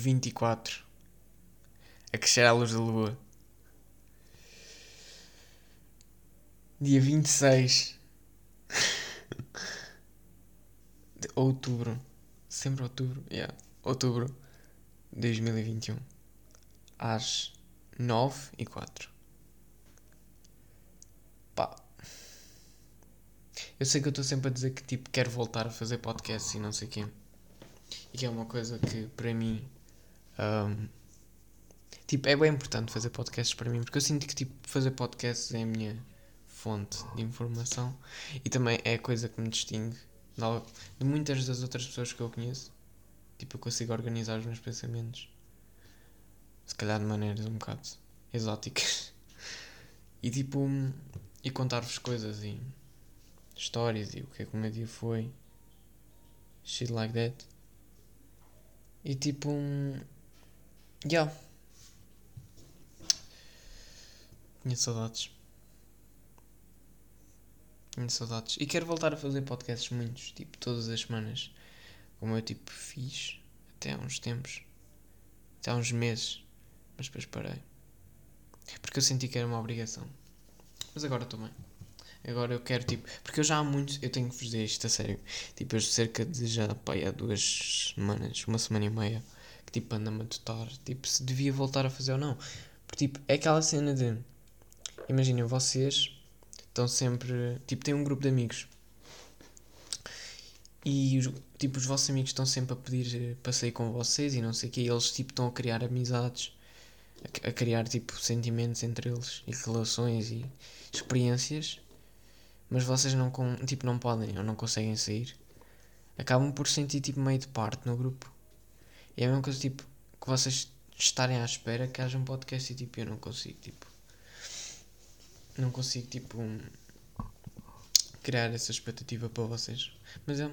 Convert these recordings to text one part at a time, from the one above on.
Eu. Pod número 24. A crescer à luz da lua. Dia 26 de outubro. Sempre outubro. Yeah. Outubro de 2021. Às 9 e 4. Pá. Eu sei que eu estou sempre a dizer que tipo quero voltar a fazer podcast e não sei quê. E que é uma coisa que para mim um, tipo é bem importante fazer podcasts para mim porque eu sinto que tipo fazer podcasts é a minha fonte de informação e também é a coisa que me distingue de muitas das outras pessoas que eu conheço. Tipo, eu consigo organizar os meus pensamentos se calhar de maneiras um bocado exóticas e tipo e contar-vos coisas e histórias e o que é que o meu dia foi shit like that e tipo um, yeah tinha saudades. Tinha saudades. E quero voltar a fazer podcasts muitos tipo todas as semanas. Como eu tipo fiz até há uns tempos. Até há uns meses. Mas depois parei. Porque eu senti que era uma obrigação. Mas agora estou bem. Agora eu quero, tipo, porque eu já há muito, eu tenho que fazer isto a sério. Tipo, eu cerca de já, pá, há duas semanas, uma semana e meia, que tipo anda-me a tutar, tipo, se devia voltar a fazer ou não. Porque, tipo, é aquela cena de, imaginem, vocês estão sempre, tipo, têm um grupo de amigos. E, os, tipo, os vossos amigos estão sempre a pedir eh, para sair com vocês e não sei o que, e eles, tipo, estão a criar amizades, a, a criar, tipo, sentimentos entre eles, e relações e experiências mas vocês não, tipo, não podem ou não conseguem sair, acabam por sentir tipo meio de parte no grupo. É a mesma coisa tipo que vocês estarem à espera que haja um podcast e tipo eu não consigo tipo não consigo tipo criar essa expectativa para vocês. Mas é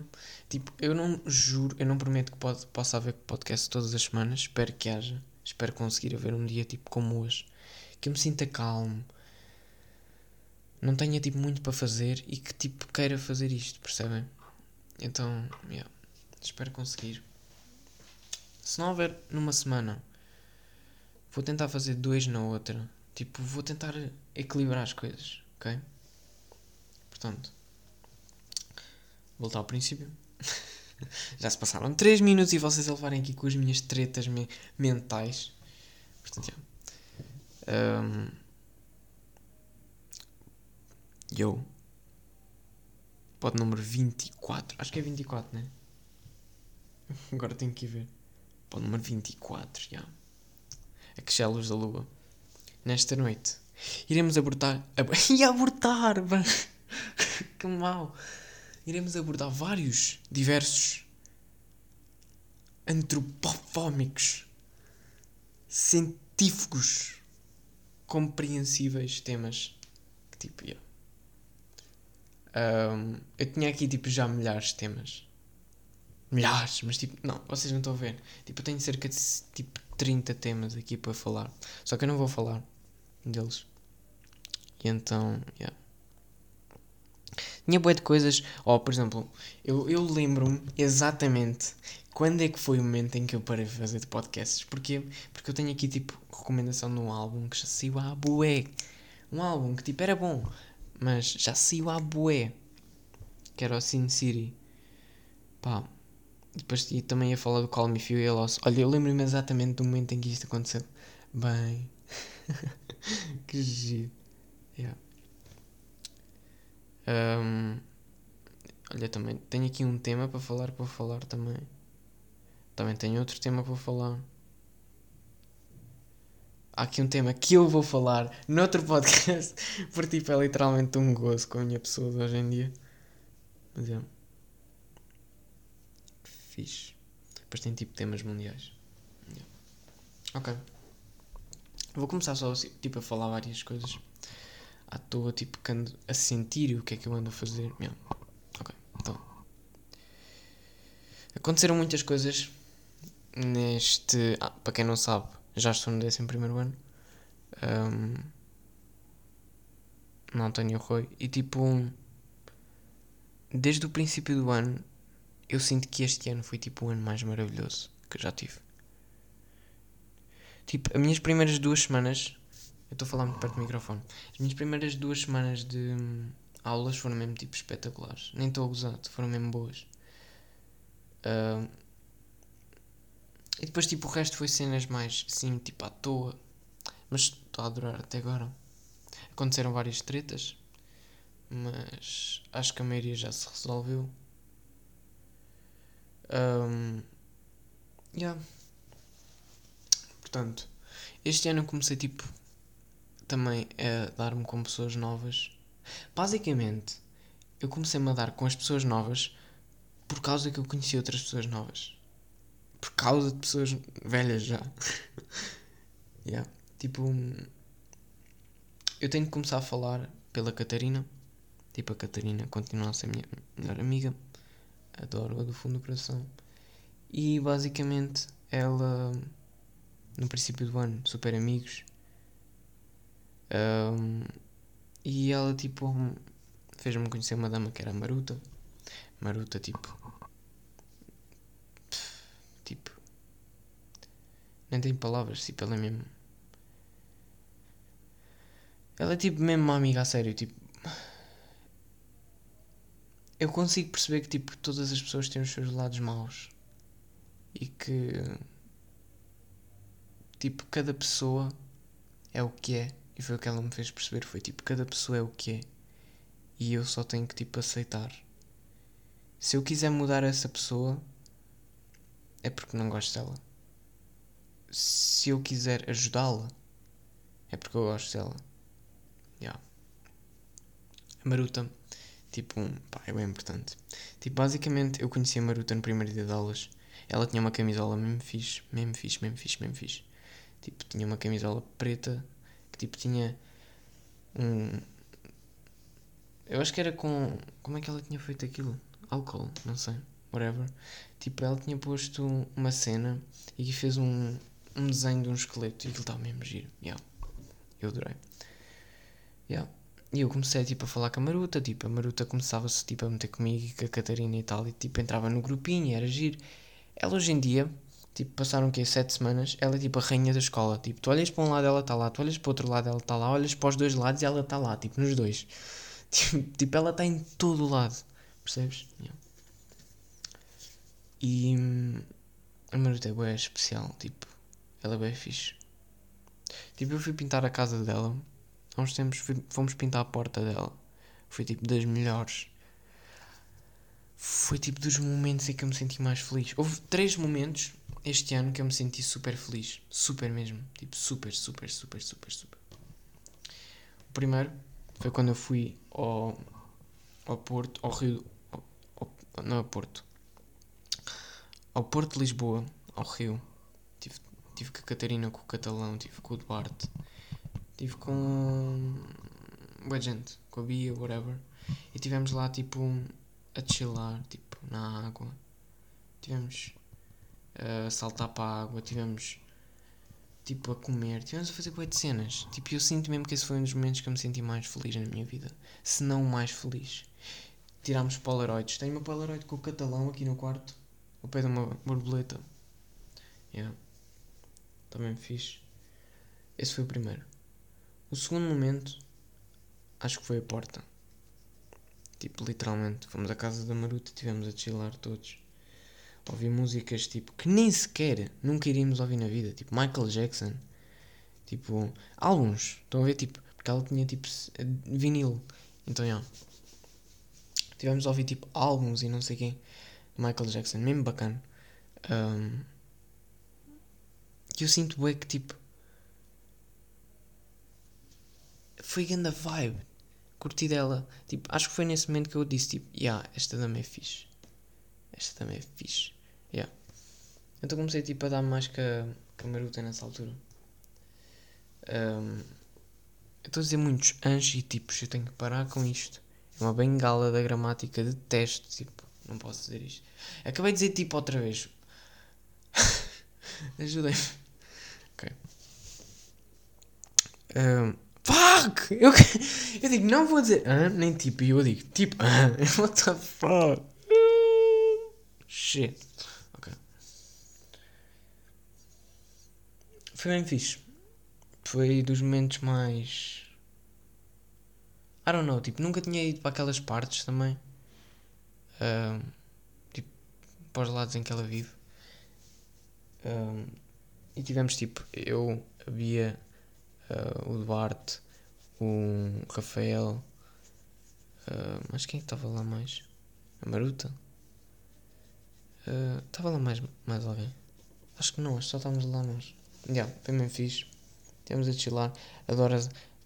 tipo, eu não juro, eu não prometo que pode, possa haver podcast todas as semanas, espero que haja. Espero conseguir haver um dia tipo como hoje, que eu me sinta calmo, não tenha tipo muito para fazer e que tipo queira fazer isto, percebem? Então, yeah, espero conseguir. Se não houver numa semana, vou tentar fazer dois na outra. Tipo, vou tentar equilibrar as coisas, ok? Portanto, voltar ao princípio. Já se passaram 3 minutos e vocês a levarem aqui com as minhas tretas me mentais. Portanto, yeah. um, Yo. Pode número 24. Acho que é 24, né? Agora tenho que ir ver. Pode número 24, já. A que luz da lua. Nesta noite. Iremos abordar. Ab e abortar! que mal! Iremos abordar vários, diversos, antropofómicos, científicos, compreensíveis temas. Que tipo, yeah. Um, eu tinha aqui tipo já milhares de temas. Milhares, mas tipo, não, vocês não estão a ver. Tipo, eu tenho cerca de tipo 30 temas aqui para falar. Só que eu não vou falar deles. E então, yeah. Tinha boa de coisas. Ó, oh, por exemplo, eu, eu lembro-me exatamente quando é que foi o momento em que eu parei de fazer de podcasts. Porquê? Porque eu tenho aqui tipo recomendação de um álbum que já saiu à bué. Um álbum que tipo era bom, mas já saiu à bué. Que era o Sin City. Pá. Depois e também ia falar do Call Me Few e Lost. Olha, eu lembro-me exatamente do momento em que isto aconteceu. Bem. que giro. Yeah. Um, olha, também tenho aqui um tema para falar, para falar também. Também tenho outro tema para falar há aqui um tema que eu vou falar noutro podcast, porque tipo, é literalmente um gozo com a minha pessoa de hoje em dia. Mas é. Fixe. Depois tem tipo temas mundiais. Yeah. Ok. Vou começar só tipo a falar várias coisas à toa, tipo ando a sentir o que é que eu ando a fazer. Yeah. Ok, então. Aconteceram muitas coisas neste. Ah, para quem não sabe, já estou no 11 ano. Um, no António Rui. E tipo, desde o princípio do ano, eu sinto que este ano foi tipo o ano mais maravilhoso que eu já tive. Tipo, as minhas primeiras duas semanas. Eu estou a falar muito perto do microfone. As minhas primeiras duas semanas de hum, aulas foram mesmo tipo espetaculares. Nem estou a gozar, foram mesmo boas. Uh, e depois tipo o resto foi cenas mais assim, tipo à toa. Mas estou a adorar até agora. Aconteceram várias tretas. Mas acho que a maioria já se resolveu. Um, yeah. Portanto, este ano eu comecei tipo também a dar-me com pessoas novas. Basicamente, eu comecei-me a dar com as pessoas novas por causa que eu conheci outras pessoas novas. Por causa de pessoas velhas já. yeah. Tipo, eu tenho que começar a falar pela Catarina. Tipo, a Catarina continua a ser minha melhor amiga. Adoro-a do fundo do coração. E basicamente ela, no princípio do ano, super amigos. Um, e ela, tipo, fez-me conhecer uma dama que era Maruta. Maruta, tipo. Tipo. Nem tem palavras, tipo, ela é mesmo. Ela é tipo mesmo uma amiga a sério, tipo. Eu consigo perceber que tipo todas as pessoas têm os seus lados maus. E que tipo cada pessoa é o que é. E foi o que ela me fez perceber. Foi tipo cada pessoa é o que é. E eu só tenho que tipo aceitar. Se eu quiser mudar essa pessoa é porque não gosto dela. Se eu quiser ajudá-la é porque eu gosto dela. Yeah. Maruta tipo pá, é bem importante tipo basicamente eu conheci a Maruta no primeiro dia de aulas ela tinha uma camisola mesmo fixe, mesmo fixe, mesmo fixe, mesmo fixe. Tipo, tinha uma camisola preta que tipo tinha um. Eu acho que era com. Como é que ela tinha feito aquilo? Álcool, não sei. Whatever. Tipo, ela tinha posto uma cena e fez um, um desenho de um esqueleto e aquilo estava mesmo giro. Yeah. Eu adorei. Yeah. E eu comecei tipo, a falar com a Maruta, tipo, a Maruta começava-se tipo, a meter comigo e com a Catarina e tal, e tipo, entrava no grupinho era giro. Ela hoje em dia, tipo, passaram o quê? Sete semanas, ela é tipo a rainha da escola. Tipo, tu olhas para um lado, ela está lá, tu olhas para o outro lado, ela está lá, olhas para os dois lados e ela está lá, tipo, nos dois. Tipo, tipo ela está em todo o lado. Percebes? Yeah. E hum, a Maruta é bem especial, tipo, ela é bem fixe. Tipo, eu fui pintar a casa dela, há uns tempos fomos pintar a porta dela. Foi tipo das melhores foi tipo dos momentos em que eu me senti mais feliz. Houve três momentos este ano que eu me senti super feliz. Super mesmo. Tipo, super, super, super, super, super. O primeiro foi quando eu fui ao, ao Porto, ao Rio. Ao, ao, não, ao Porto. Ao Porto de Lisboa, ao Rio. Tive, tive com a Catarina, com o Catalão, tive com o Duarte. Tive com. Boa gente, com a Bia, whatever. E tivemos lá tipo a chilar, tipo, na água. Tivemos a saltar para a água, tivemos tipo a comer, tivemos a fazer coisa de cenas. Tipo, eu sinto mesmo que esse foi um dos momentos que eu me senti mais feliz na minha vida. Se não o mais feliz. Tirámos polaroids. Tenho uma polaroid com o catalão aqui no quarto, ao pé de uma borboleta. Yeah. Também fiz. Esse foi o primeiro. O segundo momento, acho que foi a porta. Tipo, literalmente, fomos à casa da Maruta estivemos a chilar todos. Ouvi músicas tipo que nem sequer nunca iríamos ouvir na vida, tipo Michael Jackson, tipo álbuns, estão a ver? Tipo, porque ela tinha tipo vinil, então já. Tivemos a ouvir tipo álbuns e não sei quem, Michael Jackson, mesmo bacana. Um, e eu sinto bem que tipo. Foi grande vibe curti dela. Tipo, acho que foi nesse momento que eu disse, tipo, yeah, esta também é fixe. Esta também é fixe. Yeah. Então comecei, tipo, a dar mais que a, que a Maruta nessa altura. Um, eu estou a dizer muitos anjos e tipos, eu tenho que parar com isto. É uma bengala da gramática de teste, tipo, não posso dizer isto. Acabei de dizer tipo outra vez. Ajudei-me. Ok. Um, fuck! Eu, eu digo, não vou dizer ah, nem tipo, e eu digo, tipo, ah, what the fuck? Shit. Ok. Foi bem fixe. Foi dos momentos mais. I don't know, tipo, nunca tinha ido para aquelas partes também. Um, tipo, para os lados em que ela vive. Um, e tivemos tipo, eu, a Bia, uh, o Duarte, o Rafael. Uh, mas quem é estava lá mais? A Maruta? Estava uh, lá mais, mais alguém? Acho que não, acho que só estávamos lá nós. Yeah, foi bem fixe. Temos a chilar. Adoro.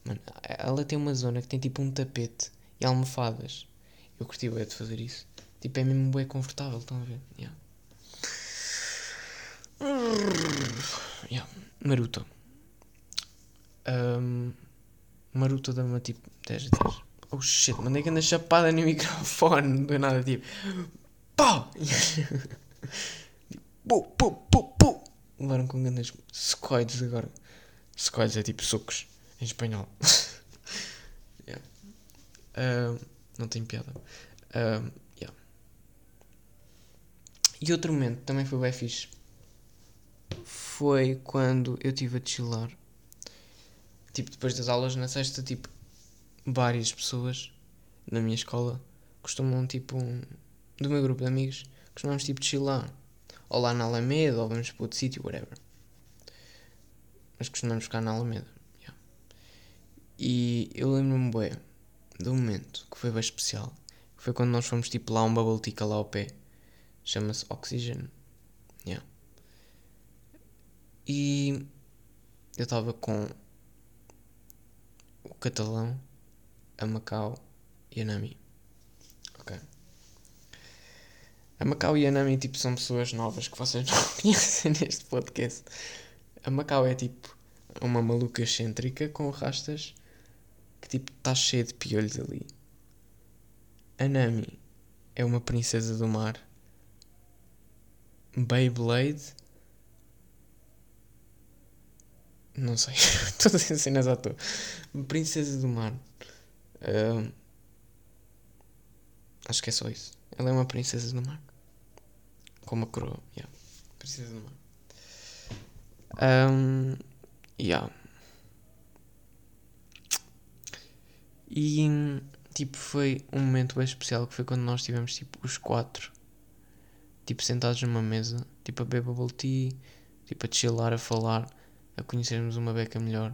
Mano, ela tem uma zona que tem tipo um tapete e almofadas. Eu curti bem de fazer isso. Tipo, é mesmo bem confortável, estão a ver? Yeah. Yeah. Naruto. Um, Naruto dá-me tipo 10 de 10. Oh shit, mandei que anda chapada no microfone. Não deu nada tipo. Pau! Pu, pu, pu, pu. Levaram com grandes secoides agora. Secoides é tipo socos em espanhol. yeah. não tem piada. Yeah. E outro momento também foi bem fixe foi quando eu estive a chilar. Tipo, depois das aulas na sexta, tipo, várias pessoas na minha escola costumam, tipo, um, do meu grupo de amigos, costumamos, tipo, chilar. Ou lá na Alameda, ou vamos para outro sítio, whatever. Mas costumamos ficar na Alameda. Yeah. E eu lembro-me bem do momento que foi bem especial. Que foi quando nós fomos, tipo, lá um bubble tea lá ao pé. Chama-se Oxygen. Yeah. E eu estava com o catalão, a Macau e a Nami. Ok. A Macau e a Nami tipo, são pessoas novas que vocês não conhecem neste podcast. A Macau é tipo uma maluca excêntrica com rastas que tipo está cheia de piolhos ali. A Nami é uma princesa do mar. Beyblade Não sei. Todas as cenas à toa. Princesa do Mar. Uh, acho que é só isso. Ela é uma princesa do mar. Com uma coroa. Yeah. Princesa do mar. Um, yeah. E tipo foi um momento bem especial que foi quando nós tivemos tipo os quatro tipo sentados numa mesa, tipo a beber bubble tea, tipo a chilar, a falar a conhecermos uma beca melhor.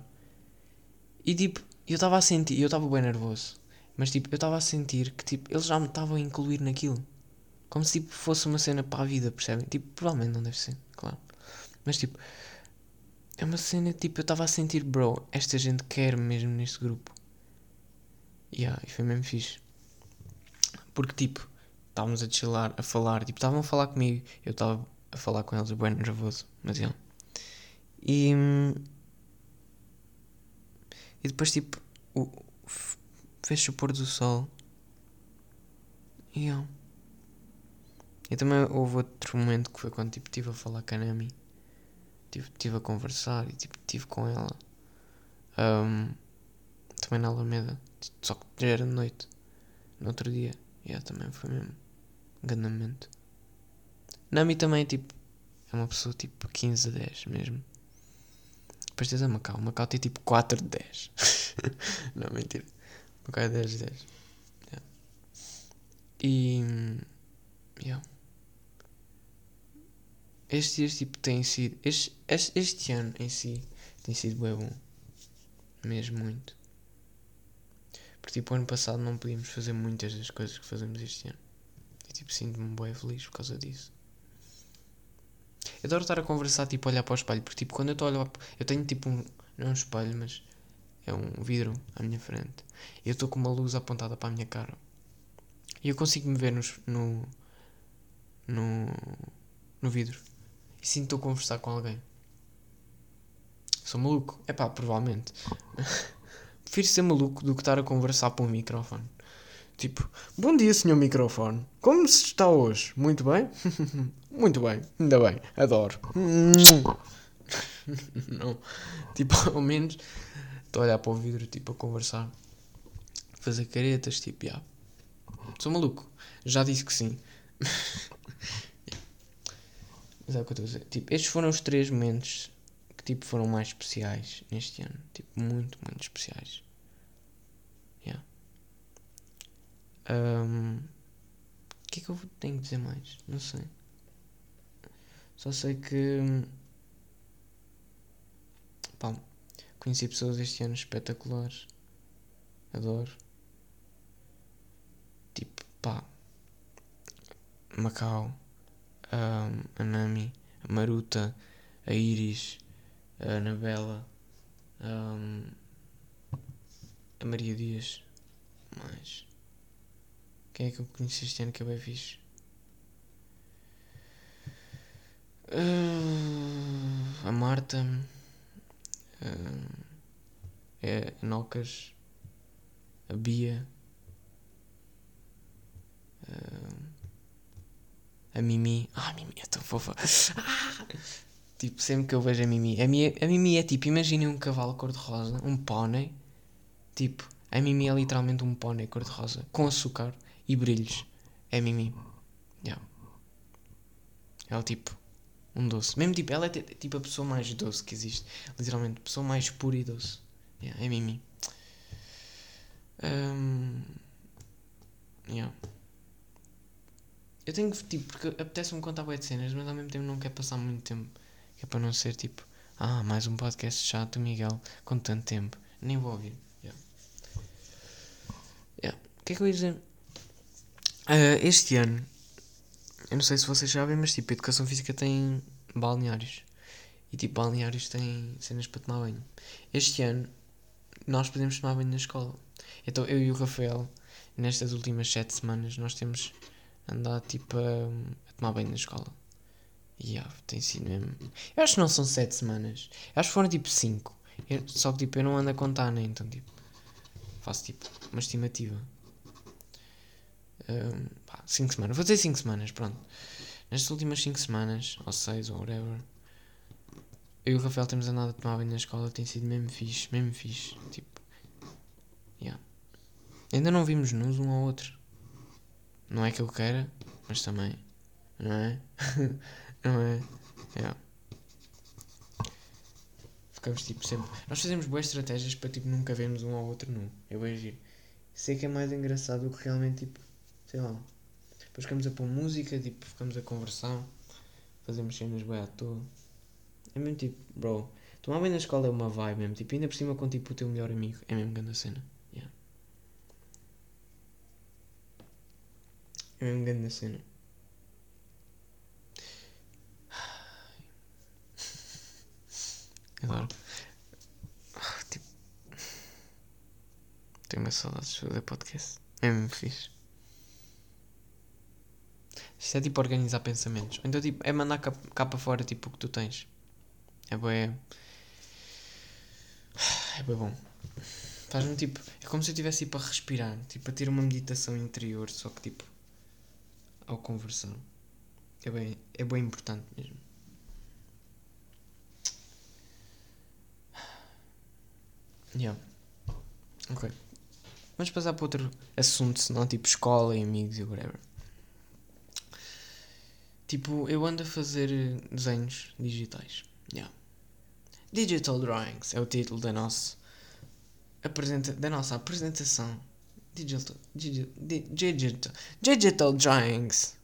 E tipo, eu estava a sentir, eu estava bem nervoso, mas tipo, eu estava a sentir que tipo, eles já me estavam a incluir naquilo. Como se tipo, fosse uma cena para a vida, percebem? Tipo, provavelmente não deve ser, claro. Mas tipo, é uma cena tipo, eu estava a sentir, bro, esta gente quer mesmo neste grupo. Yeah, e foi mesmo fixe. Porque tipo, estávamos a chilar, a falar, tipo, estavam a falar comigo, eu estava a falar com eles, bem nervoso, mas yeah. E. E depois, tipo, o, fez o pôr do sol. E eu. E também houve outro momento que foi quando tipo, estive a falar com a Nami. Estive, estive a conversar e tipo, estive com ela. Um, também na Alameda. Só que já era de noite. No outro dia. E yeah, também foi mesmo. Enganamento. Nami também tipo. É uma pessoa tipo 15 a 10 mesmo. Depois tens a Macau. Macau tem tipo 4 de 10. não, mentira. Macau é 10 de 10. Yeah. E. Yeah. Estes dias tipo têm sido. Este, este, este ano em si tem sido bem bom. Mesmo muito. Porque tipo ano passado não podíamos fazer muitas das coisas que fazemos este ano. E tipo sinto-me bem feliz por causa disso. Eu adoro estar a conversar, tipo, olhar para o espelho, porque, tipo, quando eu estou a olhar. Eu tenho, tipo, um. Não é um espelho, mas. É um vidro à minha frente. E eu estou com uma luz apontada para a minha cara. E eu consigo me ver no. no. no, vidro. E sinto estou a conversar com alguém. Sou maluco? É pá, provavelmente. Prefiro ser maluco do que estar a conversar para um microfone. Tipo, bom dia, senhor microfone. Como se está hoje? Muito bem? Muito bem, ainda bem, adoro. Não, tipo, ao menos estou a olhar para o vidro, tipo, a conversar, fazer caretas, tipo, já. Sou maluco, já disse que sim. Mas é o que eu estou a dizer. Tipo, estes foram os três momentos que tipo, foram mais especiais neste ano. Tipo, muito, muito especiais. Yeah. Um, o que é que eu tenho que dizer mais? Não sei. Só sei que. Pá, conheci pessoas este ano espetaculares. Adoro. Tipo, pá. Macau. Um, a Nami. A Maruta. A Iris. A Anabela. Um, a Maria Dias. Mais. Quem é que eu conheci este ano que é bem fixe? Uh, a Marta. Uh, é a Nocas. A Bia. Uh, a Mimi. Ah, a Mimi é tão fofa. Ah! Tipo, sempre que eu vejo a Mimi. A, minha, a Mimi é tipo, imaginem um cavalo cor-de-rosa, um pônei. Tipo, a Mimi é literalmente um pônei cor-de-rosa, com açúcar e brilhos. É Mimi. Yeah. É o tipo, um doce. Mesmo tipo, ela é tipo a pessoa mais doce que existe. Literalmente, pessoa mais pura e doce. Yeah, é Mimi. Um, yeah. Eu tenho que, tipo, porque apetece-me contar boas cenas, mas ao mesmo tempo não quero passar muito tempo. É para não ser tipo, ah, mais um podcast chato, Miguel, com tanto tempo. Nem vou ouvir. Yeah. Yeah. O que é que eu ia dizer? Uh, este ano, eu não sei se vocês sabem, mas tipo, a educação física tem balneários. E tipo, balneários têm cenas para tomar banho. Este ano, nós podemos tomar banho na escola. Então eu e o Rafael, nestas últimas sete semanas, nós temos andado tipo a, a tomar banho na escola. E yeah, tem sido mesmo. Eu acho que não são sete semanas. Eu acho que foram tipo cinco. Eu, só que tipo, eu não ando a contar, né? Então tipo, faço tipo uma estimativa. 5 um, semanas, vou dizer 5 semanas, pronto. Nestas últimas 5 semanas, ou 6 ou whatever, eu e o Rafael temos andado a tomar banho na escola, tem sido mesmo fixe, mesmo fixe. Tipo, yeah. Ainda não vimos nos um ao outro. Não é que eu queira, mas também, não é? não é? Yeah. Ficamos tipo sempre. Nós fazemos boas estratégias para tipo nunca vermos um ao outro nu. Eu vejo giro. Sei que é mais engraçado do que realmente tipo sei lá. Depois ficamos a pôr música, tipo, ficamos a conversar, fazemos cenas bem à toa. É mesmo tipo, bro, tomar bem na escola é uma vibe mesmo, tipo, ainda por cima com tipo o teu melhor amigo, é mesmo grande a cena. Yeah. É mesmo grande a cena. Adoro. Tipo. Tenho mais saudades de fazer podcast. É mesmo fixe. Isto é tipo organizar pensamentos. Então tipo, é mandar cá, para fora tipo o que tu tens. É bem. É bem bom. Faz-me tipo. É como se eu estivesse tipo a respirar. Tipo a ter uma meditação interior, só que tipo. Ao conversar. É bem, é bem importante mesmo. Yeah. Ok. Vamos passar para outro assunto, senão tipo escola e amigos e whatever. Tipo, eu ando a fazer desenhos digitais. Yeah. Digital Drawings é o título da nossa, apresenta da nossa apresentação. Digital, digital, digital, digital Drawings.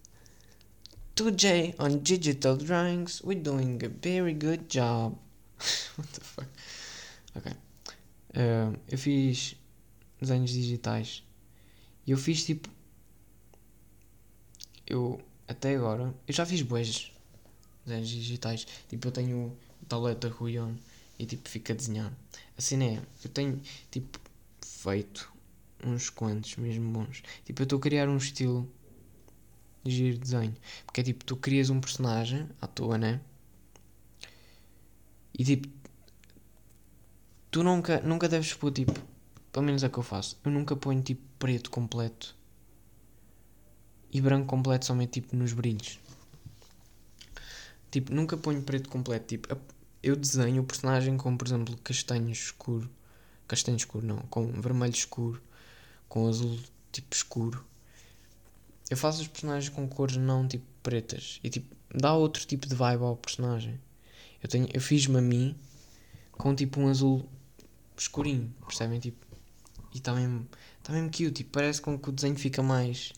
Today on Digital Drawings, we're doing a very good job. What the fuck? Ok. Uh, eu fiz desenhos digitais. E eu fiz tipo. Eu até agora, eu já fiz boas desenhos digitais. Tipo, eu tenho o tablet da Ruion e tipo, fico a desenhar. Assim é, eu tenho tipo, feito uns quantos mesmo bons. Tipo, eu estou a criar um estilo de giro desenho. Porque é tipo, tu crias um personagem à toa, né? E tipo, tu nunca, nunca deves pôr tipo, pelo menos é o que eu faço, eu nunca ponho tipo preto completo e branco completo somente tipo nos brilhos. Tipo, nunca ponho preto completo. Tipo, eu desenho o personagem com, por exemplo, castanho escuro. Castanho escuro, não. Com vermelho escuro. Com azul, tipo, escuro. Eu faço os personagens com cores não, tipo, pretas. E, tipo, dá outro tipo de vibe ao personagem. Eu, tenho, eu fiz-me a mim com tipo um azul escurinho, percebem? Tipo, e está mesmo, tá mesmo cute, tipo, parece com que o desenho fica mais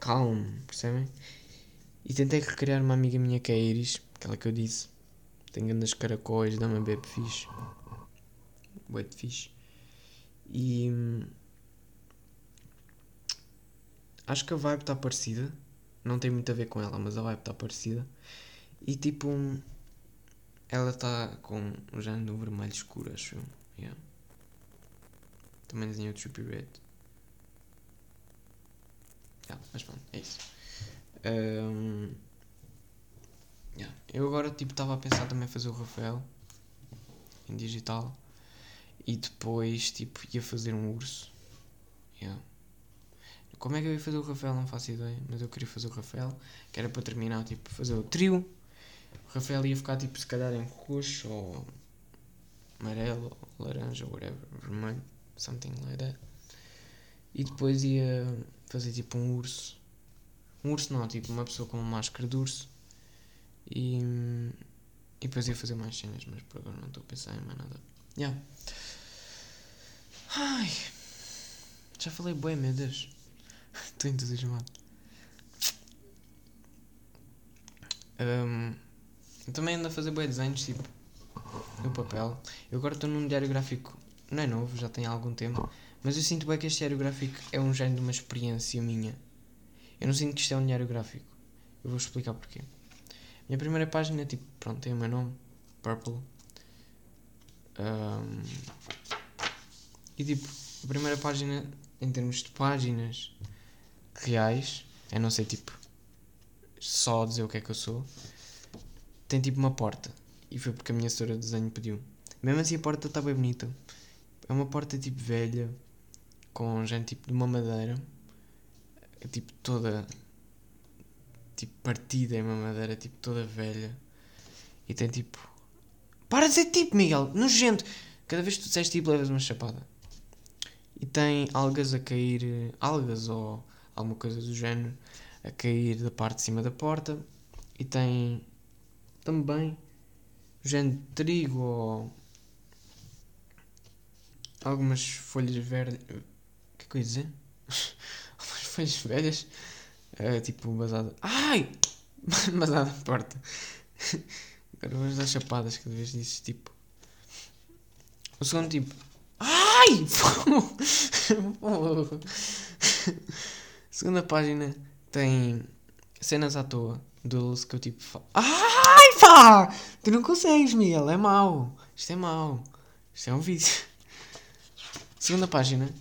calmo, percebem? E tentei recriar uma amiga minha que é a Iris, aquela que eu disse. Tem grandes caracóis, dá-me bebe fixe. Bué de fixe. E. hum, Acho que a vibe está parecida. Não tem muito a ver com ela, mas a vibe está parecida. E tipo. hum, Ela está com o género vermelho escuro, acho eu. Yeah. Também desenhou o Trippy Red. Yeah, mas pronto, é isso. Hum, yeah. Eu agora tipo estava a pensar também fazer o Rafael em digital e depois tipo ia fazer um urso. Yeah. Como é que eu ia fazer o Rafael? Não faço ideia, mas eu queria fazer o Rafael, que era para terminar, tipo, fazer o trio. O Rafael ia ficar tipo se calhar em roxo ou amarelo, ou laranja, ou whatever, vermelho, something like that. E depois ia fazer tipo um urso. Um urso não, tipo uma pessoa com uma máscara de urso. E, e depois ia fazer mais cenas, mas por agora não estou a pensar em mais nada. Yeah. Ai, já falei bem, meu Deus. Estou entusiasmado. Um, também ando a fazer bem desenhos, tipo, no papel. Eu agora estou num diário gráfico, não é novo, já tem algum tempo, mas eu sinto bem que este diário gráfico é um género de uma experiência minha. Eu não sinto que isto é um diário gráfico. Eu vou explicar porquê. Minha primeira página, tipo, pronto, tem o meu nome, Purple. Um, e tipo, a primeira página, em termos de páginas reais, a não ser tipo só dizer o que é que eu sou, tem tipo uma porta. E foi porque a minha assessora de desenho pediu. Mesmo assim a porta está bem bonita. É uma porta tipo velha, com gente tipo de uma madeira, tipo toda tipo partida em uma madeira, tipo toda velha. E tem tipo. Para de dizer tipo, Miguel! Nojento! Cada vez que tu disseste tipo, levas uma chapada. E tem algas a cair. Algas ou alguma coisa do género a cair da parte de cima da porta. E tem também género de trigo ou algumas folhas verdes. Que eu ia dizer? algumas folhas velhas. eh, tipo basada. Ai! basada na porta. Agora vamos dar chapadas cada vez dizes tipo. O segundo tipo. Ai! Segunda página tem cenas à toa do que eu tipo. Ai pá! Tu não consegues, Miguel, é mau. Isto é mau. Isto é um vício. Segunda página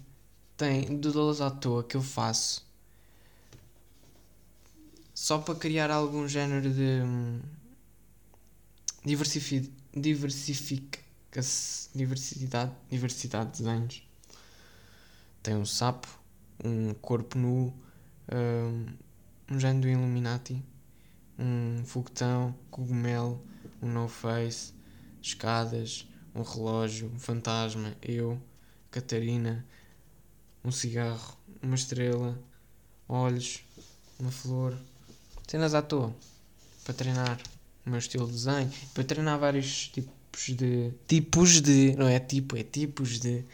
tem doodles à toa que eu faço. Só para criar algum género de hum, diversifi diversidade diversidade de desenhos tem um sapo um corpo nu hum, um género do Illuminati um foguetão cogumelo um no face escadas um relógio um fantasma eu Catarina um cigarro uma estrela olhos uma flor. Cenas à toa. Para treinar o meu estilo de desenho para treinar vários tipos de tipos de não é tipo é tipos de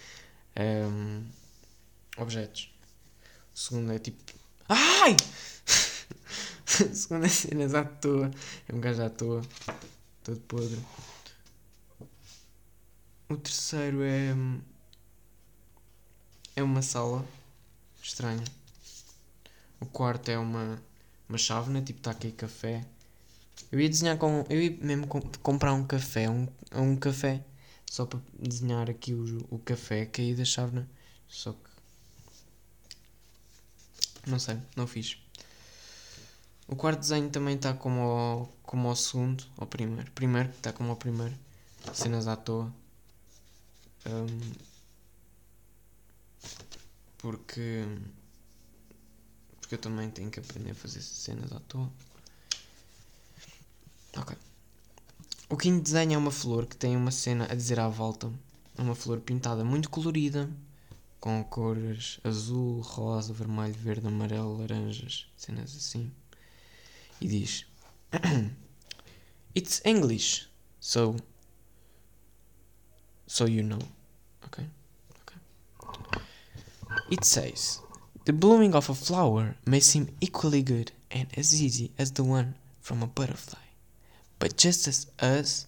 ehm, objetos. O segundo é tipo ai! O segundo é cenas à toa. É um gajo à toa. Todo podre. O terceiro é é uma sala estranha o quarto é uma uma chávena, tipo está aqui café. Eu ia desenhar com. Eu ia mesmo com- comprar um café, um, um café, só para desenhar aqui o, o café caí da chávena. Só que. Não sei, não fiz. O quarto desenho também está como ao, como ao segundo, ao primeiro. Primeiro, está como ao primeiro. Cenas à toa. Hum, porque porque eu também tenho que aprender a fazer cenas à toa. Ok. O quinto desenho é uma flor que tem uma cena a dizer à volta. É uma flor pintada muito colorida, com cores azul, rosa, vermelho, verde, amarelo, laranjas, cenas assim. E diz: it's English, so so you know. Okay? It says the blooming of a flower may seem equally good and as easy as the one from a butterfly. But just as us,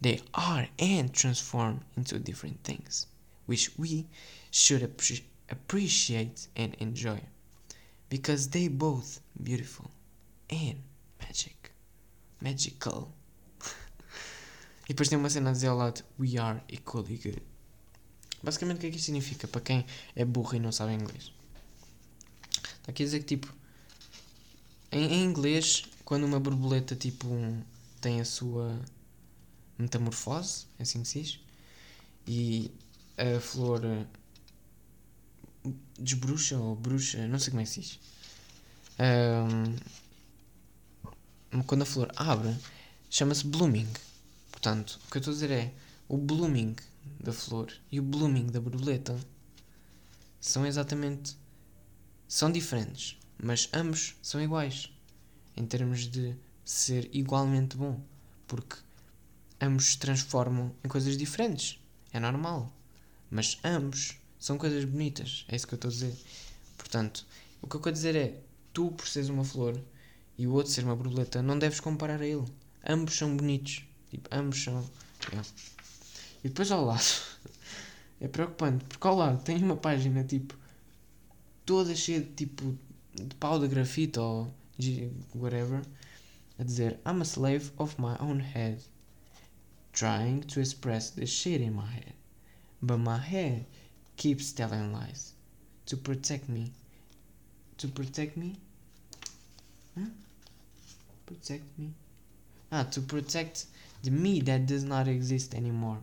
they are and transform into different things, which we should appre- appreciate and enjoy, because they both beautiful and magic, magical. e depois tem uma cena a dizer ao lado, we are equally good. Basicamente o que é que isto significa para quem é burro e não sabe inglês? Está aqui a dizer que tipo, em, em inglês, quando uma borboleta tipo tem a sua metamorfose, é assim que se diz, e a flor eh, desbruxa ou bruxa, não sei como é que se diz. Um, quando a flor abre, chama-se blooming. Portanto, o que eu estou a dizer é o blooming da flor e o blooming da borboleta são exatamente são diferentes, mas ambos são iguais em termos de ser igualmente bom, porque ambos se transformam em coisas diferentes. É normal. Mas ambos são coisas bonitas. É isso que eu estou a dizer. Portanto, o que eu quero dizer é: tu, por seres uma flor e o outro ser uma borboleta, não deves comparar a ele. Ambos são bonitos. Tipo, ambos são. É. E depois ao lado. É preocupante, porque ao lado tem uma página tipo. toda cheia de tipo. de pau de grafite ou. whatever. A dizer: I'm a slave of my own head. Trying to express the shit in my head. But my head keeps telling lies. To protect me. To protect me? Huh? Protect me? Ah, to protect the me that does not exist anymore.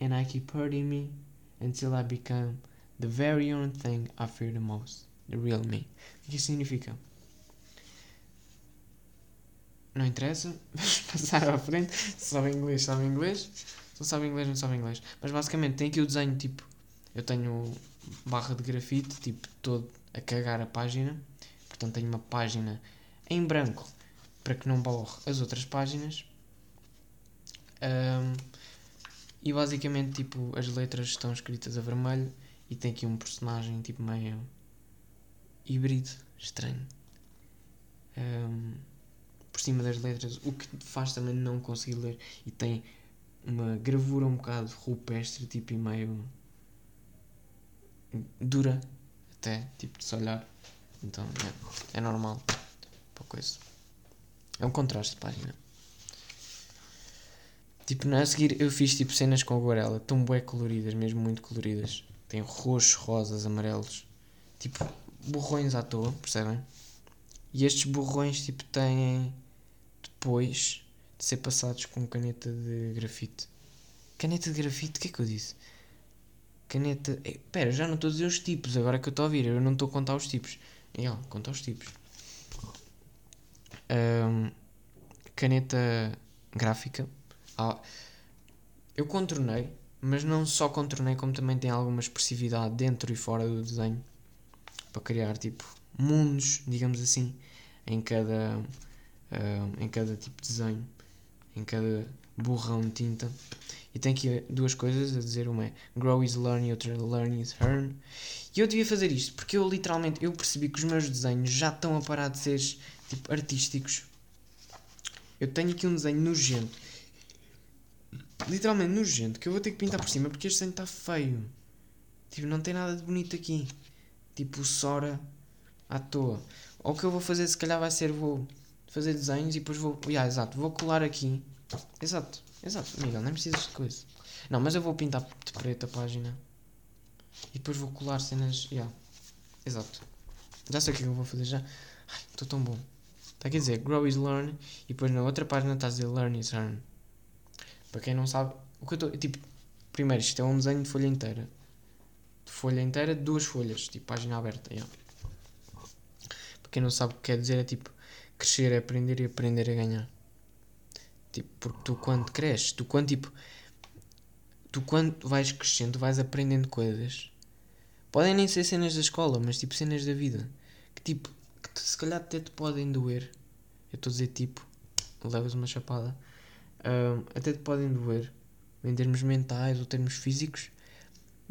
And I keep hurting me until I become the very own thing I fear the most. The real me. O que significa? Não interessa, vamos passar à frente. Se sabe inglês, sabe inglês. Se não sabe inglês, não sabe inglês. Mas basicamente tem aqui o desenho tipo. Eu tenho barra de grafite, tipo, todo a cagar a página. Portanto, tenho uma página em branco para que não borre as outras páginas. Um, e basicamente, tipo, as letras estão escritas a vermelho e tem aqui um personagem, tipo, meio híbrido, estranho. Um, por cima das letras, o que faz também não conseguir ler. E tem uma gravura um bocado rupestre, tipo, e meio dura, até, tipo, de se olhar. Então, é, é normal. Para coisa. É um contraste de página. Tipo, a seguir eu fiz tipo cenas com aguarela, tão bué coloridas, mesmo muito coloridas. Tem roxos, rosas, amarelos. Tipo, borrões à toa, percebem? E estes borrões tipo têm depois de ser passados com caneta de grafite. Caneta de grafite, o que é que eu disse? Caneta. Espera, já não estou a dizer os tipos, agora que eu estou a ouvir, eu não estou a contar os tipos. É, ó, contar os tipos. Um, caneta gráfica ah, eu contornei, mas não só contornei, como também tem alguma expressividade dentro e fora do desenho para criar tipo mundos, digamos assim, em cada, uh, em cada tipo de desenho, em cada borrão de tinta. E tem aqui duas coisas a dizer: uma é Grow is learn e outra Learn is earn. E eu devia fazer isto porque eu literalmente eu percebi que os meus desenhos já estão a parar de ser tipo artísticos. Eu tenho aqui um desenho nojento literalmente nojento que eu vou ter que pintar por cima porque este desenho está feio. Tipo, não tem nada de bonito aqui. Tipo, Sora à toa. Ou o que eu vou fazer se calhar vai ser vou fazer desenhos e depois vou. Yeah, exato, vou colar aqui. Exato, exato, Miguel, nem precisas de coisa. Não, mas eu vou pintar de preto a página. E depois vou colar cenas. Yeah. Exato. Já sei o que é que eu vou fazer já. Ai, estou tão bom. Está a dizer grow is learn e depois na outra página está a dizer learn is earn. Para quem não sabe, o que eu estou. Tipo, primeiro, isto é um desenho de folha inteira. De folha inteira, duas folhas, tipo, página aberta. Yeah. Para quem não sabe o que quer dizer, é tipo, crescer é aprender e aprender a ganhar. Tipo, porque tu quando cresces, tu quando tipo. Tu quando vais crescendo, vais aprendendo coisas. Podem nem ser cenas da escola, mas tipo cenas da vida. Que tipo, que se calhar até te podem doer. eu estou a dizer tipo, levas uma chapada, um, até te podem doer, em termos mentais ou termos físicos,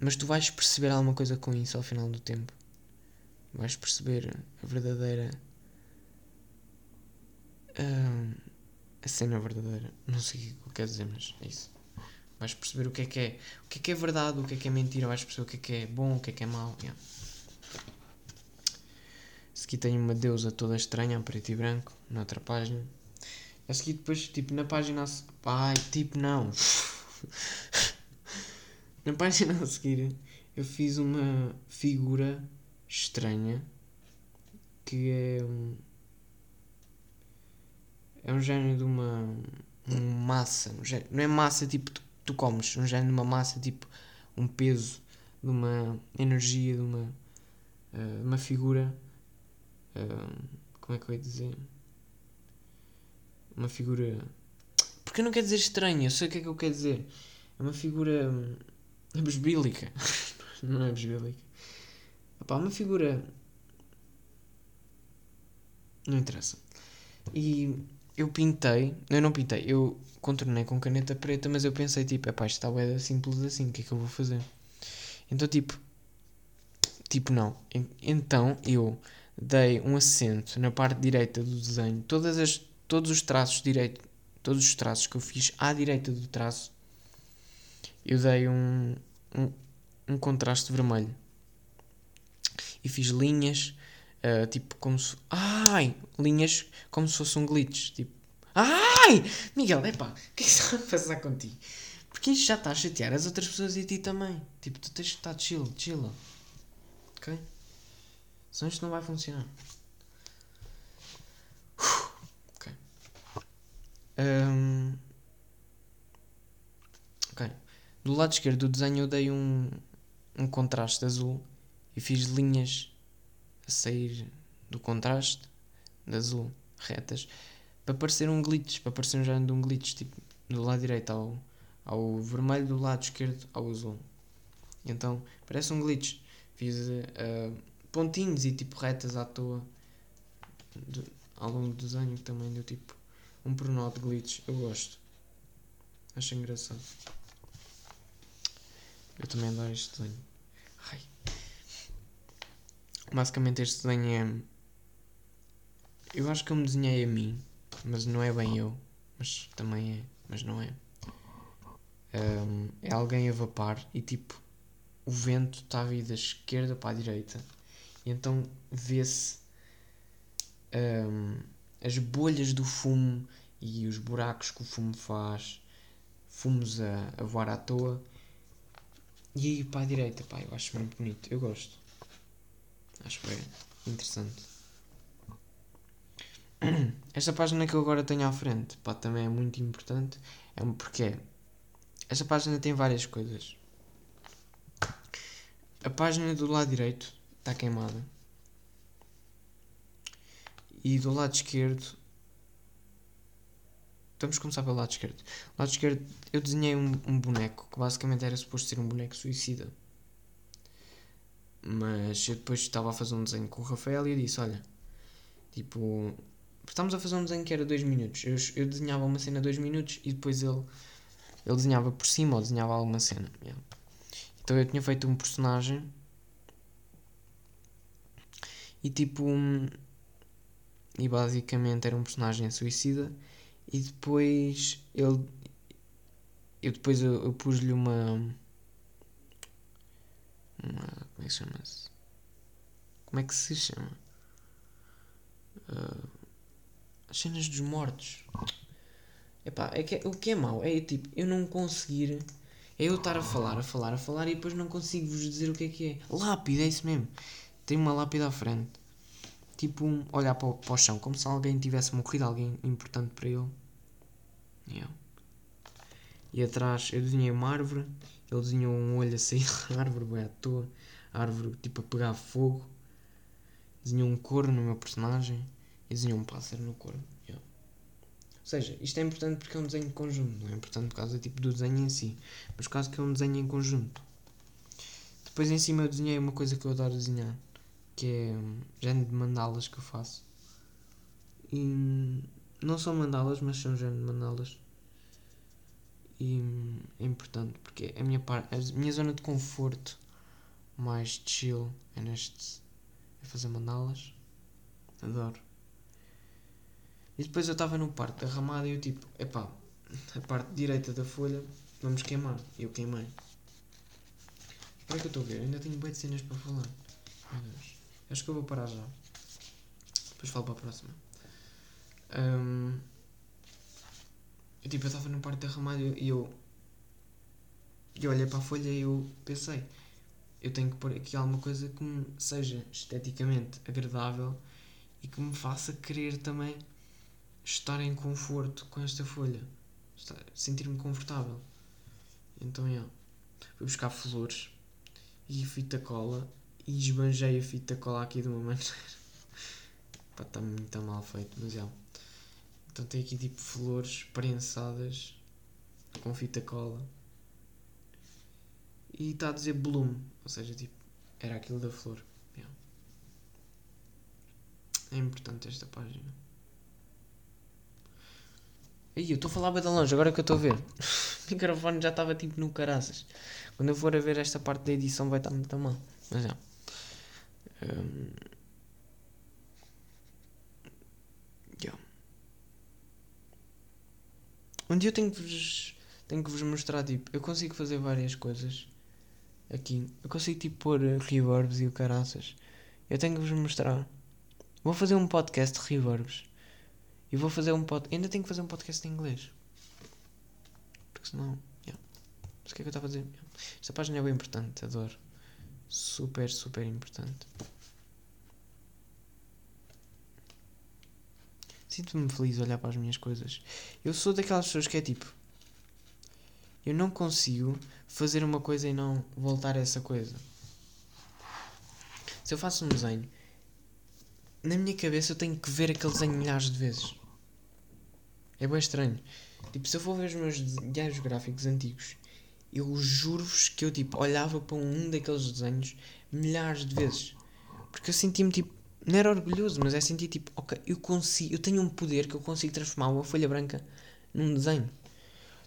mas tu vais perceber alguma coisa com isso ao final do tempo. Vais perceber a verdadeira. Um, a cena verdadeira. Não sei o que eu quero dizer, mas é isso. Vais perceber o que é que é. O que é que é verdade, o que é que é mentira. Vais perceber o que é que é bom, o que é que é mau. Yeah. A seguir tenho uma deusa toda estranha, preto e branco, na outra página. A seguir depois, tipo, na página... Ai, tipo, não. na página a seguir, eu fiz uma figura estranha que é um... É um género de uma... uma massa. Um género, não é massa tipo tu, tu comes. Um género de uma massa tipo um peso, de uma energia, de uma... Uh, uma figura... Uh, como é que eu ia dizer? Uma figura. Porque eu não quero dizer estranha, eu sei o que é que eu quero dizer. É uma figura. É besbílica. não é besbílica. Opa, uma figura. Não interessa. E eu pintei. Eu não pintei, eu contornei com caneta preta, mas eu pensei tipo, epá, isto está bem simples assim, o que é que eu vou fazer? Então tipo. Tipo, não. Então eu dei um acento na parte direita do desenho. Todas as todos os traços direito, todos os traços que eu fiz à direita do traço, eu dei um, um, um contraste vermelho. E fiz linhas, uh, tipo como se. Ai! Linhas como se fosse um glitch. Tipo. Ai! Miguel, epá, o que é que está a passar contigo? Porque isto já está a chatear as outras pessoas e a ti também. Tipo, tu tens que estar chill, chill. Ok? Senão isto não vai funcionar. Um. Do lado esquerdo do desenho eu dei um, um contraste azul e fiz linhas a sair do contraste de azul, retas, para parecer um glitch, para parecer um género de um glitch, tipo, do lado direito ao, ao vermelho, do lado esquerdo ao azul. Então, parece um glitch. Fiz uh, pontinhos e tipo retas à toa de, ao longo do desenho também deu tipo um pronome de glitch. Eu gosto. Acho engraçado. Eu também adoro este desenho. Ai. Basicamente este desenho é. Eu acho que eu me desenhei a mim, mas não é bem eu. Mas também é, mas não é. Um, é alguém a vapar e tipo o vento está a vir da esquerda para a direita e então vê-se um, as bolhas do fumo e os buracos que o fumo faz, fumos a, a voar à toa. E aí para a direita, pá, eu acho muito bonito, eu gosto. Acho bem interessante. Esta página que eu agora tenho à frente, pá, também é muito importante. É porque esta página tem várias coisas. A página do lado direito está queimada. E do lado esquerdo. Vamos começar pelo lado esquerdo. Do lado esquerdo eu desenhei um, um boneco que basicamente era suposto ser um boneco suicida. Mas eu depois estava a fazer um desenho com o Rafael e eu disse: Olha, tipo, estávamos a fazer um desenho que era 2 minutos. Eu, eu desenhava uma cena 2 minutos e depois ele, ele desenhava por cima ou desenhava alguma cena. Yeah. Então eu tinha feito um personagem e tipo. E basicamente era um personagem suicida. E depois ele eu depois eu, eu pus-lhe uma uma como é que chama-se como é que se chama? Uh, as cenas dos mortos. Epá, é que, é, o que é mau é tipo eu não conseguir é eu estar a falar, a falar, a falar e depois não consigo vos dizer o que é que é. Lápide, é isso mesmo. Tem uma lápide à frente tipo um, olhar para o, para o chão, como se alguém tivesse morrido, alguém importante para ele. Yeah. E atrás eu desenhei uma árvore, ele desenhou um olho a sair da árvore, bem à toa, a árvore tipo a pegar fogo, desenhou um corno no meu personagem e desenhou um pássaro no corno. Yeah. Ou seja, isto é importante porque é um desenho de conjunto, não é importante por causa tipo, do desenho em si, mas por causa que é um desenho em conjunto. Depois em cima eu desenhei uma coisa que eu adoro desenhar, que é género de mandalas que eu faço. E não são mandalas, mas são género de mandalas. E é importante porque a minha, par, a minha zona de conforto mais chill é neste. é fazer mandalas. Adoro. E depois eu estava no parte da ramada e eu tipo, epá, a parte direita da folha vamos queimar. E eu queimei. Espera que eu estou a ver, ainda tenho bem cenas para falar. Meu Deus. Acho que eu vou parar já. Depois falo para a próxima. Um, eu tipo, eu estava no parte da ramada e eu, eu olhei para a folha e eu pensei, eu tenho que pôr aqui alguma coisa que me seja esteticamente agradável e que me faça querer também estar em conforto com esta folha. Sentir-me confortável. Então, yeah. fui buscar flores e fita cola e esbanjei a fita cola aqui de uma maneira. Pá, está muito mal feito, mas. Yeah. Então tem aqui tipo flores prensadas com fita cola. E está a dizer Bloom, ou seja, tipo, era aquilo da flor. Yeah. É importante esta página. Aí, eu estou a falar bem de longe, agora que eu estou a ver. o microfone já estava tipo no caraças. Quando eu for a ver esta parte da edição vai estar muito mal. Mas já. Um... Yeah. Um dia eu tenho que vos, tenho que vos mostrar, tipo, eu consigo fazer várias coisas aqui. Eu consigo, tipo, pôr reverbs e o caraças. Eu tenho que vos mostrar. Vou fazer um podcast de reverbs. E vou fazer um podcast. Ainda tenho que fazer um podcast em inglês. Porque senão. Yeah. Mas o que é que eu estava a dizer? Yeah. Esta página é bem importante, adoro. Super, super importante. Sinto-me feliz a olhar para as minhas coisas. Eu sou daquelas pessoas que é tipo. Eu não consigo fazer uma coisa e não voltar a essa coisa. Se eu faço um desenho, na minha cabeça eu tenho que ver aquele desenho milhares de vezes. É bem estranho. Tipo, se eu for ver os meus diários gráficos antigos, eu juro-vos que eu tipo olhava para um daqueles desenhos milhares de vezes. Porque eu senti-me tipo, não era orgulhoso, mas é sentir tipo, ok, eu consigo, eu tenho um poder que eu consigo transformar uma folha branca num desenho.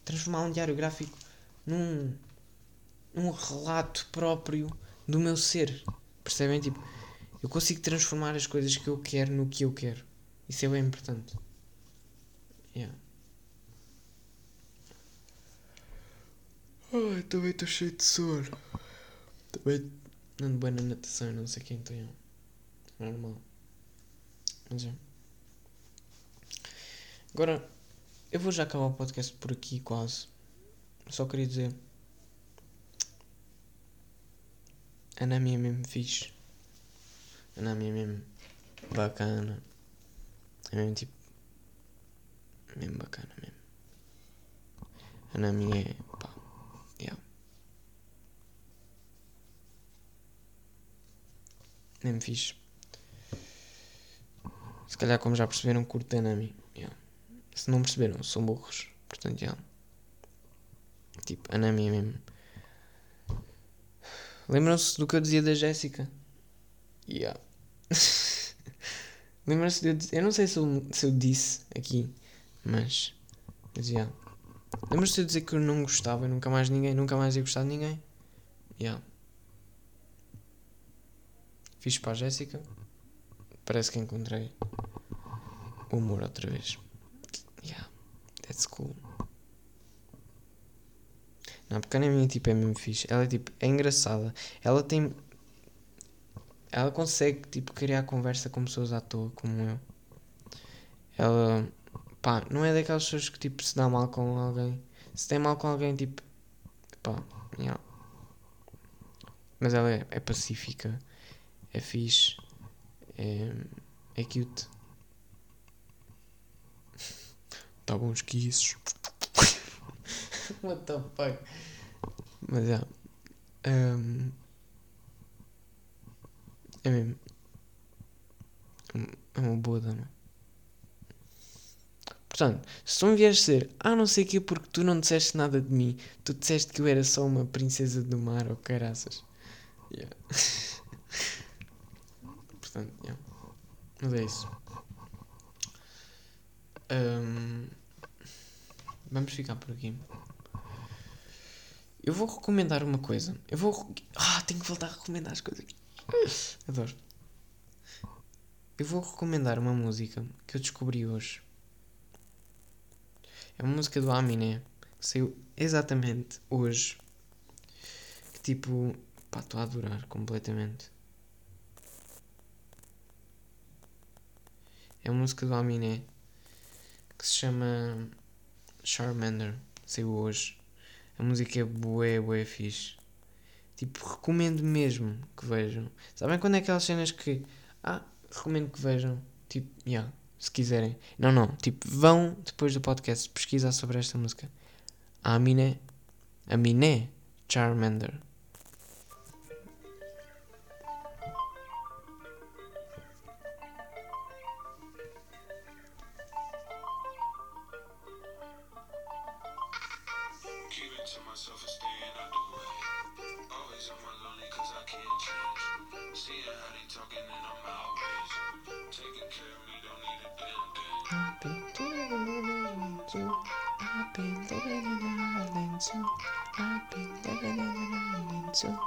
Transformar um diário gráfico num num relato próprio do meu ser. Percebem? Tipo, eu consigo transformar as coisas que eu quero no que eu quero. Isso é bem importante. Yeah. Ai, também estou cheio de sono. Também ando bem na natação não sei quem tem. Normal. Mas é. Agora, eu vou já acabar o podcast por aqui quase. Só queria dizer. A Nami é mesmo fixe. A Nami é mesmo bacana. É mesmo tipo mesmo bacana mesmo. A Nami é. pá. Nem me fiz. Se calhar, como já perceberam, curto a Nami. Yeah. Se não perceberam, são burros. Portanto. Yeah. Tipo, a Nami é mesmo. Lembram-se do que eu dizia da Jéssica? Yeah. Lembram-se de eu dizer. Eu não sei se eu, se eu disse aqui mas. Mas, yeah. Lembras-te de dizer que eu não gostava, nunca mais ninguém, nunca mais ia gostar de ninguém? Yeah. Fiz para a Jéssica. Parece que encontrei o humor outra vez. Yeah. That's cool. Não, porque a minha tipo é mesmo fixe. Ela é tipo, é engraçada. Ela tem. Ela consegue tipo criar conversa com pessoas à toa, como eu. Ela pá, não é daquelas pessoas que tipo se dá mal com alguém. Se tem mal com alguém, tipo, pá, yeah. Mas ela é, é pacífica, é fixe, é, é cute. Tá bons kisses. What the fuck? Mas é. Um, é mesmo. É uma boa dama. Portanto, se tu me vieres dizer, ah, não sei o quê, porque tu não disseste nada de mim, tu disseste que eu era só uma princesa do mar ou oh, caraças. Yeah. Portanto, yeah. Mas é isso. vamos ficar por aqui. Eu vou recomendar uma coisa. Eu vou. Ah, tenho que voltar a recomendar as coisas. Adoro. Eu vou recomendar uma música que eu descobri hoje. É uma música do Aminé que saiu exatamente hoje. Que tipo. Pá, estou a adorar completamente. É uma música do Aminé que se chama Charmander. Saiu hoje. A música é bué, bué fixe. Tipo, recomendo mesmo que vejam. Sabem quando é aquelas cenas que. Ah, recomendo que vejam. Tipo, yeah, se quiserem. Não, não. Tipo, vão depois do podcast pesquisar sobre esta música. A Aminé. Aminé Charmander. Too. I've been living in an island too. I've been living in an island too.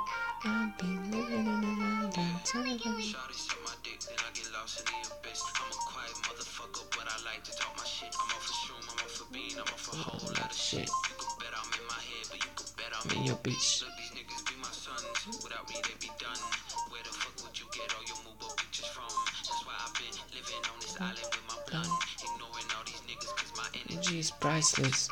I've been living in an island too. My dick, then I get lost in the abyss. I'm a quiet motherfucker, but I like to talk my shit. I'm off shroom, I'm off bean, I'm off a whole lot of shit. You can bet I'm in my head, but you can bet I'm in your bitch. These niggas be my sons. Without me, they be done. Where the fuck would you get all your pictures from? That's why I've been living on this island with is priceless.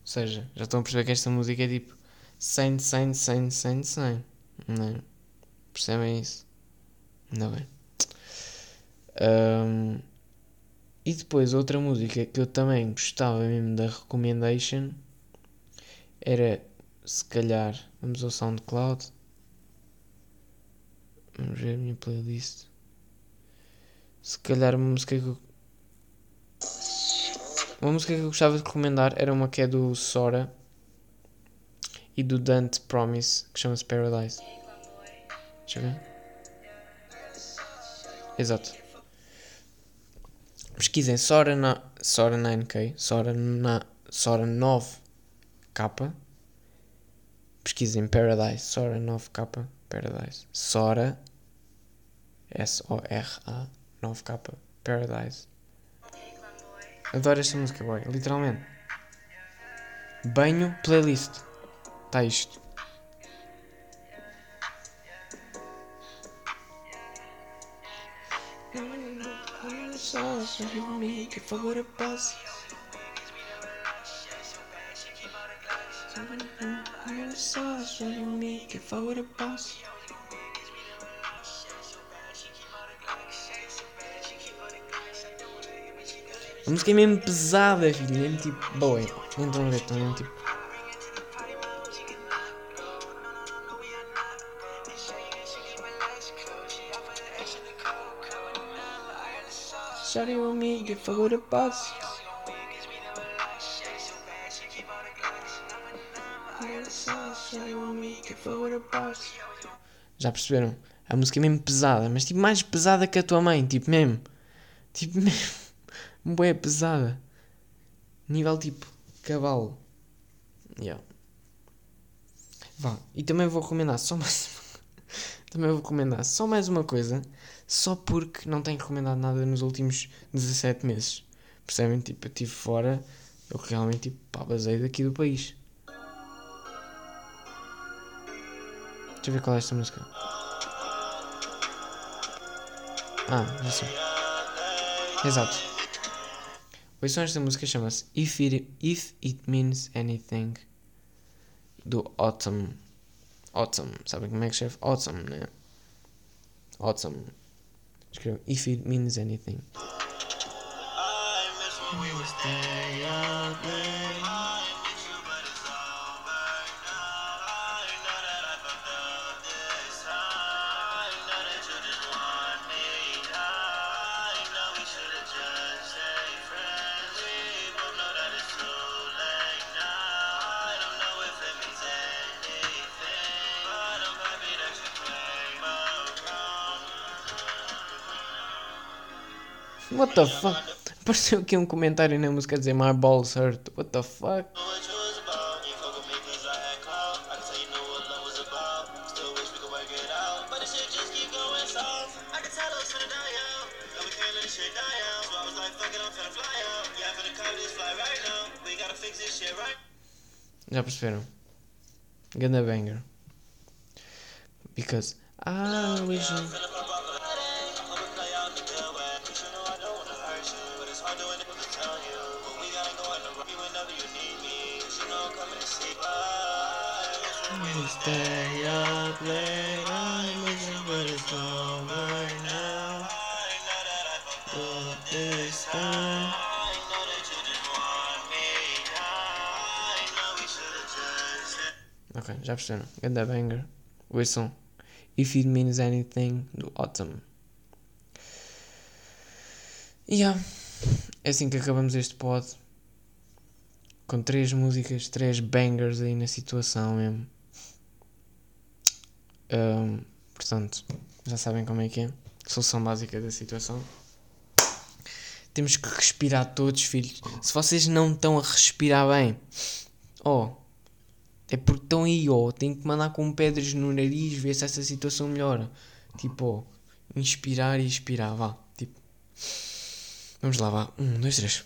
Ou seja, já estão a perceber que esta música é tipo 100 de 100 de 100 de 100 de 100. Não é? Percebem isso? Ainda bem. Ahm, e depois outra música que eu também gostava mesmo da recommendation era se calhar vamos ao SoundCloud. Vamos ver a minha playlist. Se calhar uma música que eu uma música que eu gostava de recomendar era uma que é do Sora e do Dante Promise, que chama-se Paradise. Deixa eu ver. Exato. Pesquisem Sora, na, Sora 9K, Sora, na, Sora 9K. Pesquisem Paradise, Sora 9K, Paradise. Sora, S-O-R-A, 9K, Paradise. Adoro esta música, boy. Literalmente. Banho, playlist. Está isto. A música é mesmo pesada, filho. Mesmo tipo. Boa. Nem tão reggaeton, mesmo tipo. Shawty with me, get fuck with a boss. Já perceberam? A música é mesmo pesada, mas tipo mais pesada que a tua mãe, tipo mesmo. Tipo mesmo. Bué pesada. Nível tipo cavalo. Yeah. Vá. E também vou recomendar só mais. também vou recomendar só mais uma coisa. Só porque não tenho recomendado nada nos últimos 17 meses. Percebem? Tipo, eu estive fora. Eu realmente tipo, pá, basei daqui do país. Esta música. Ah, já sei. Exato. Ouçam esta música chama-se If It, If It Means Anything do Autumn. Autumn, sabem como é que escreve? Autumn, né? Autumn. Escreve If It Means Anything. I miss when we was stay out there. What the fuck? Apareceu aqui um comentário na música a dizer My balls hurt. What the fuck? know what you was about. You fuck Stay up late, I'm wishing but it's now. Should've just said. Ok, já perceberam. Ganda banger. Ouçam. If it means anything, do Autumn. E yeah. é assim que acabamos este pod. Com três músicas, três bangers aí na situação mesmo. Ahm, portanto, já sabem como é que é. Solução básica da situação. Temos que respirar todos, filhos. Se vocês não estão a respirar bem, oh, é porque estão aí, ó. Tem que mandar com pedras no nariz, ver se essa situação melhora. Tipo, ó, inspirar e expirar, vá. Tipo, vamos lá, vá. Um, dois, três.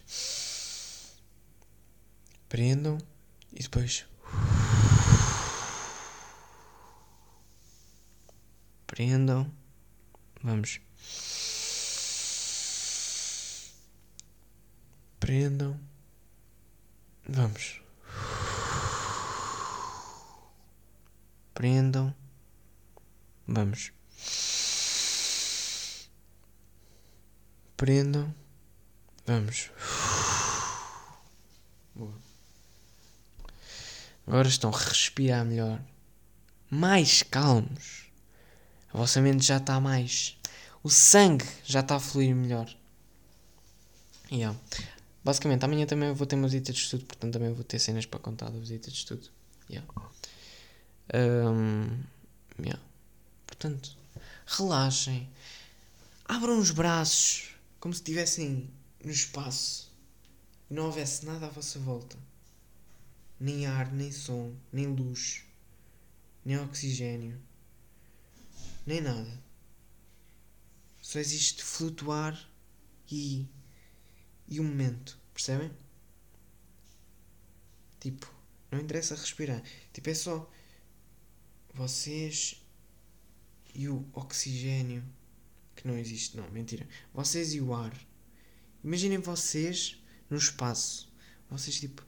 Prendam e depois. Prendam. Vamos. Prendam. Vamos. Prendam. Vamos. Prendam. Vamos. Boa. Agora estão a respirar melhor. Mais calmos. A vossa mente já está mais. O sangue já está a fluir melhor. Yeah. Basicamente, amanhã também vou ter uma visita de estudo, portanto também vou ter cenas para contar da visita de estudo. Yeah. Um, yeah. Portanto, relaxem. Abram os braços como se estivessem no espaço e não houvesse nada à vossa volta. Nem ar, nem som, nem luz, nem oxigênio, nem nada. Só existe flutuar e, e o momento, percebem? Tipo, não interessa respirar. Tipo, é só vocês e o oxigênio que não existe, não, mentira. Vocês e o ar. Imaginem vocês no espaço. Vocês tipo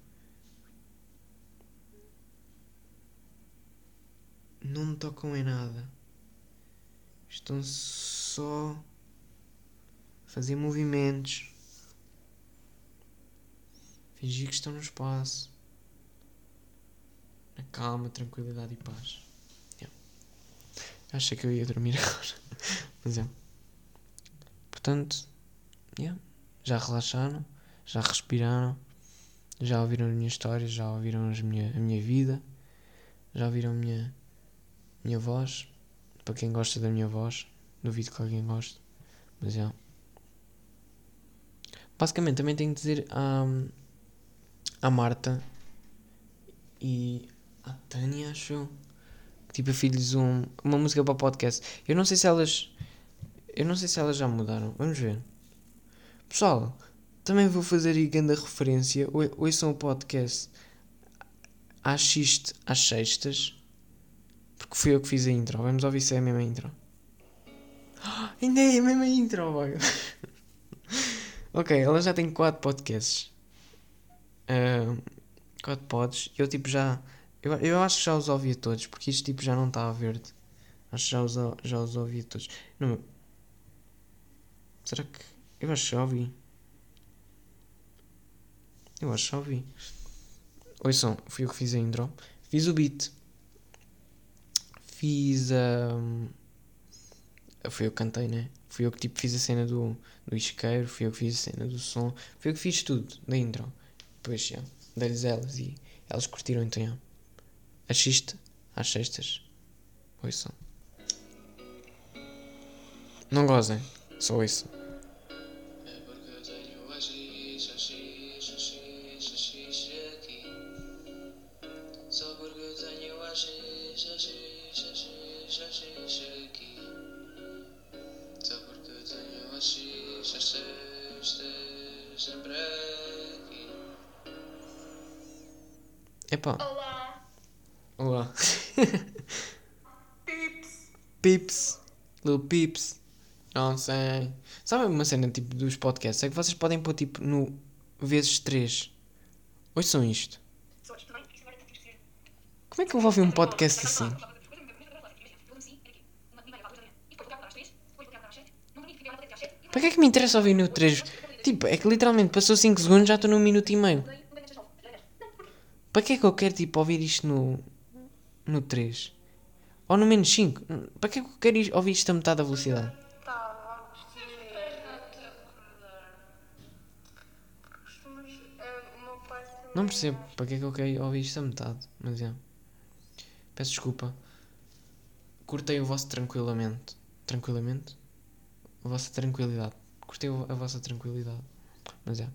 não me tocam em nada. Estão só a fazer movimentos. Fingir que estão no espaço. Na calma, tranquilidade e paz. Yeah. Achei que eu ia dormir agora. Mas é. Portanto, yeah. já relaxaram, já respiraram, já ouviram as minhas histórias, já ouviram minha, a minha vida, já ouviram a minha, minha voz. Para quem gosta da minha voz, duvido que alguém goste. Mas é. Basicamente, também tenho que dizer à, à Marta e à Tânia, acho que tipo, eu fiz-lhes um, uma música para podcast. Eu não sei se elas. Eu não sei se elas já mudaram. Vamos ver. Pessoal, também vou fazer aí grande referência. Ouçam o podcast às, xiste, às sextas. Porque fui eu que fiz a intro. Vamos ouvir se é a mesma intro. Ah, Ainda é a mesma intro, vaga. ok, ela já tem 4 podcasts. 4 pods. Eu tipo já. Eu, eu acho que já os ouvi a todos. Porque isto tipo já não está a verde. Acho que já os, já os ouvi a todos. Não, será que. Eu acho que já ouvi. Eu acho que já ouvi. Ouçam, fui eu que fiz a intro. Fiz o beat. Fiz a. Fui eu que cantei, né? Fui eu que tipo fiz a cena do, do isqueiro, fui eu que fiz a cena do som, fui eu que fiz tudo da intro. Depois já, dei-lhes elas e elas curtiram então já. Assiste às sextas. Ouçam. Não gozem, só ouçam. Epá, Olá, olá. pips. Pips. Lil Pips. Não sei. Sabe uma cena tipo dos podcasts? É que vocês podem pôr tipo no vezes 3. Ouçam isto. Como é que eu vou ouvir um podcast assim? Para que é que me interessa ouvir no 3? Tipo, é que literalmente passou 5 segundos já estou num minuto e meio. Para que é que eu quero tipo ouvir isto no. no 3? Ou no menos 5? Para que é que eu quero ir- ouvir isto a metade da velocidade? Não percebo para que é que eu quero ouvir isto a metade, mas é. Peço desculpa. Cortei o vosso tranquilamente. Tranquilamente? A vossa tranquilidade. Cortei a vossa tranquilidade. Mas é.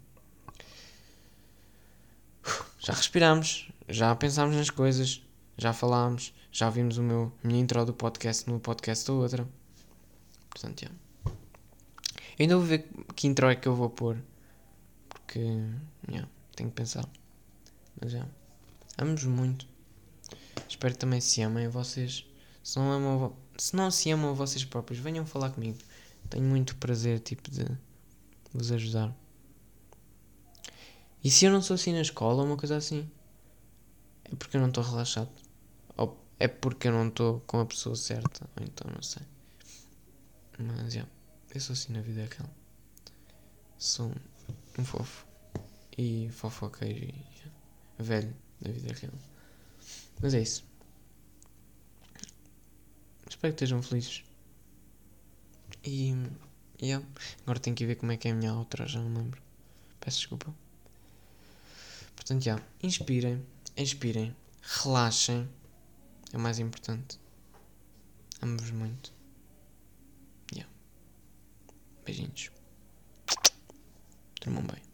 Já respiramos, já pensámos nas coisas, já falámos, já vimos o meu, a minha intro do podcast no podcast da outra. Portanto, é. Ainda vou ver que intro é que eu vou pôr. Porque, yeah, tenho que pensar. Mas é. Amo-vos muito. Espero também se amem vocês. Se não, amam, se não se amam vocês próprios, venham falar comigo. Tenho muito prazer, tipo, de vos ajudar. E se eu não sou assim na escola, uma coisa assim, é porque eu não estou relaxado. Ou é porque eu não estou com a pessoa certa. Ou então, não sei. Mas, é. Eu sou assim na vida real. Sou um fofo. E fofoqueiro e velho da vida real. Mas é isso. Espero que estejam felizes. E. Yeah. Agora tenho que ver como é que é a minha outra, já não lembro. Peço desculpa. Portanto, já. Inspirem, expirem, relaxem. É o mais importante. Amo-vos muito. Yeah. Beijinhos. Durmam bem.